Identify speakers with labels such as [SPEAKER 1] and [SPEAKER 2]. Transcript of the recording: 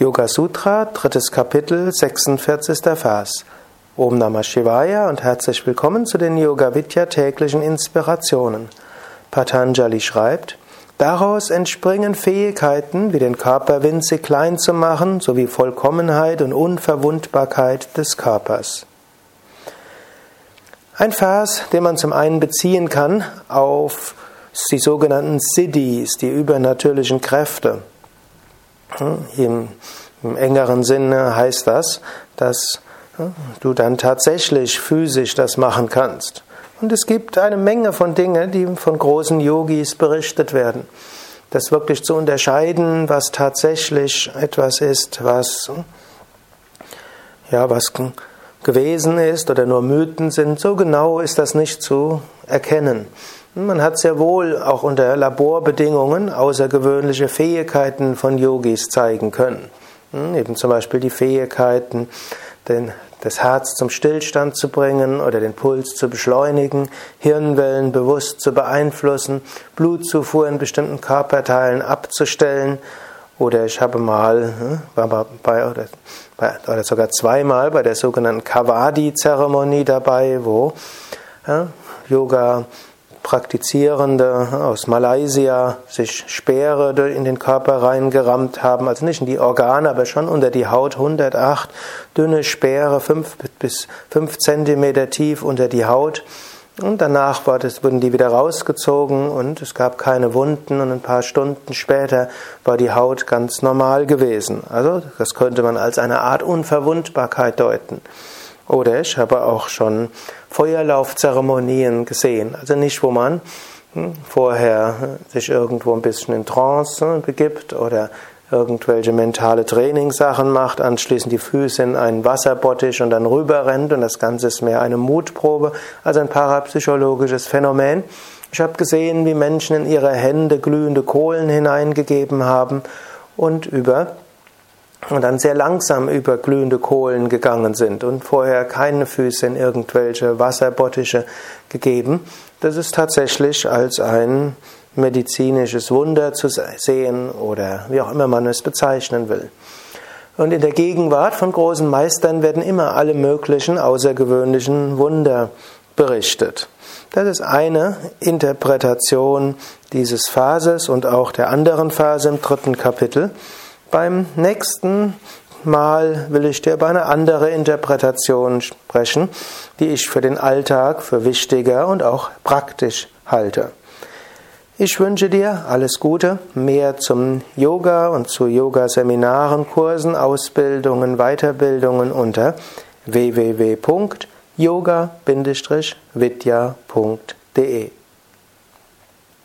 [SPEAKER 1] Yoga Sutra, drittes Kapitel, 46. Vers. Om Namah Shivaya und herzlich willkommen zu den Yoga Vidya täglichen Inspirationen. Patanjali schreibt, daraus entspringen Fähigkeiten, wie den Körper winzig klein zu machen, sowie Vollkommenheit und Unverwundbarkeit des Körpers. Ein Vers, den man zum einen beziehen kann auf die sogenannten Siddhis, die übernatürlichen Kräfte. Im, Im, engeren Sinne heißt das, dass du dann tatsächlich physisch das machen kannst. Und es gibt eine Menge von Dingen, die von großen Yogis berichtet werden. Das wirklich zu unterscheiden, was tatsächlich etwas ist, was, ja, was gewesen ist oder nur Mythen sind, so genau ist das nicht zu erkennen. Man hat sehr wohl auch unter Laborbedingungen außergewöhnliche Fähigkeiten von Yogis zeigen können. Hm, eben zum Beispiel die Fähigkeiten, den, das Herz zum Stillstand zu bringen oder den Puls zu beschleunigen, Hirnwellen bewusst zu beeinflussen, Blutzufuhr in bestimmten Körperteilen abzustellen. Oder ich habe mal, hm, war bei, oder, oder sogar zweimal bei der sogenannten Kavadi-Zeremonie dabei, wo ja, Yoga Praktizierende aus Malaysia sich Speere in den Körper reingerammt haben, also nicht in die Organe, aber schon unter die Haut, 108 dünne Speere, 5 bis 5 Zentimeter tief unter die Haut. Und danach wurden die wieder rausgezogen und es gab keine Wunden und ein paar Stunden später war die Haut ganz normal gewesen. Also das könnte man als eine Art Unverwundbarkeit deuten. Oder ich habe auch schon Feuerlaufzeremonien gesehen. Also nicht, wo man hm, vorher sich irgendwo ein bisschen in Trance begibt oder irgendwelche mentale Trainingssachen macht, anschließend die Füße in einen Wasserbottich und dann rüber rennt und das Ganze ist mehr eine Mutprobe, also ein parapsychologisches Phänomen. Ich habe gesehen, wie Menschen in ihre Hände glühende Kohlen hineingegeben haben und über und dann sehr langsam über glühende Kohlen gegangen sind und vorher keine Füße in irgendwelche Wasserbottiche gegeben. Das ist tatsächlich als ein medizinisches Wunder zu sehen oder wie auch immer man es bezeichnen will. Und in der Gegenwart von großen Meistern werden immer alle möglichen außergewöhnlichen Wunder berichtet. Das ist eine Interpretation dieses Phases und auch der anderen Phase im dritten Kapitel. Beim nächsten Mal will ich dir über eine andere Interpretation sprechen, die ich für den Alltag für wichtiger und auch praktisch halte. Ich wünsche dir alles Gute, mehr zum Yoga und zu Yoga-Seminaren, Kursen, Ausbildungen, Weiterbildungen unter www.yoga-vidya.de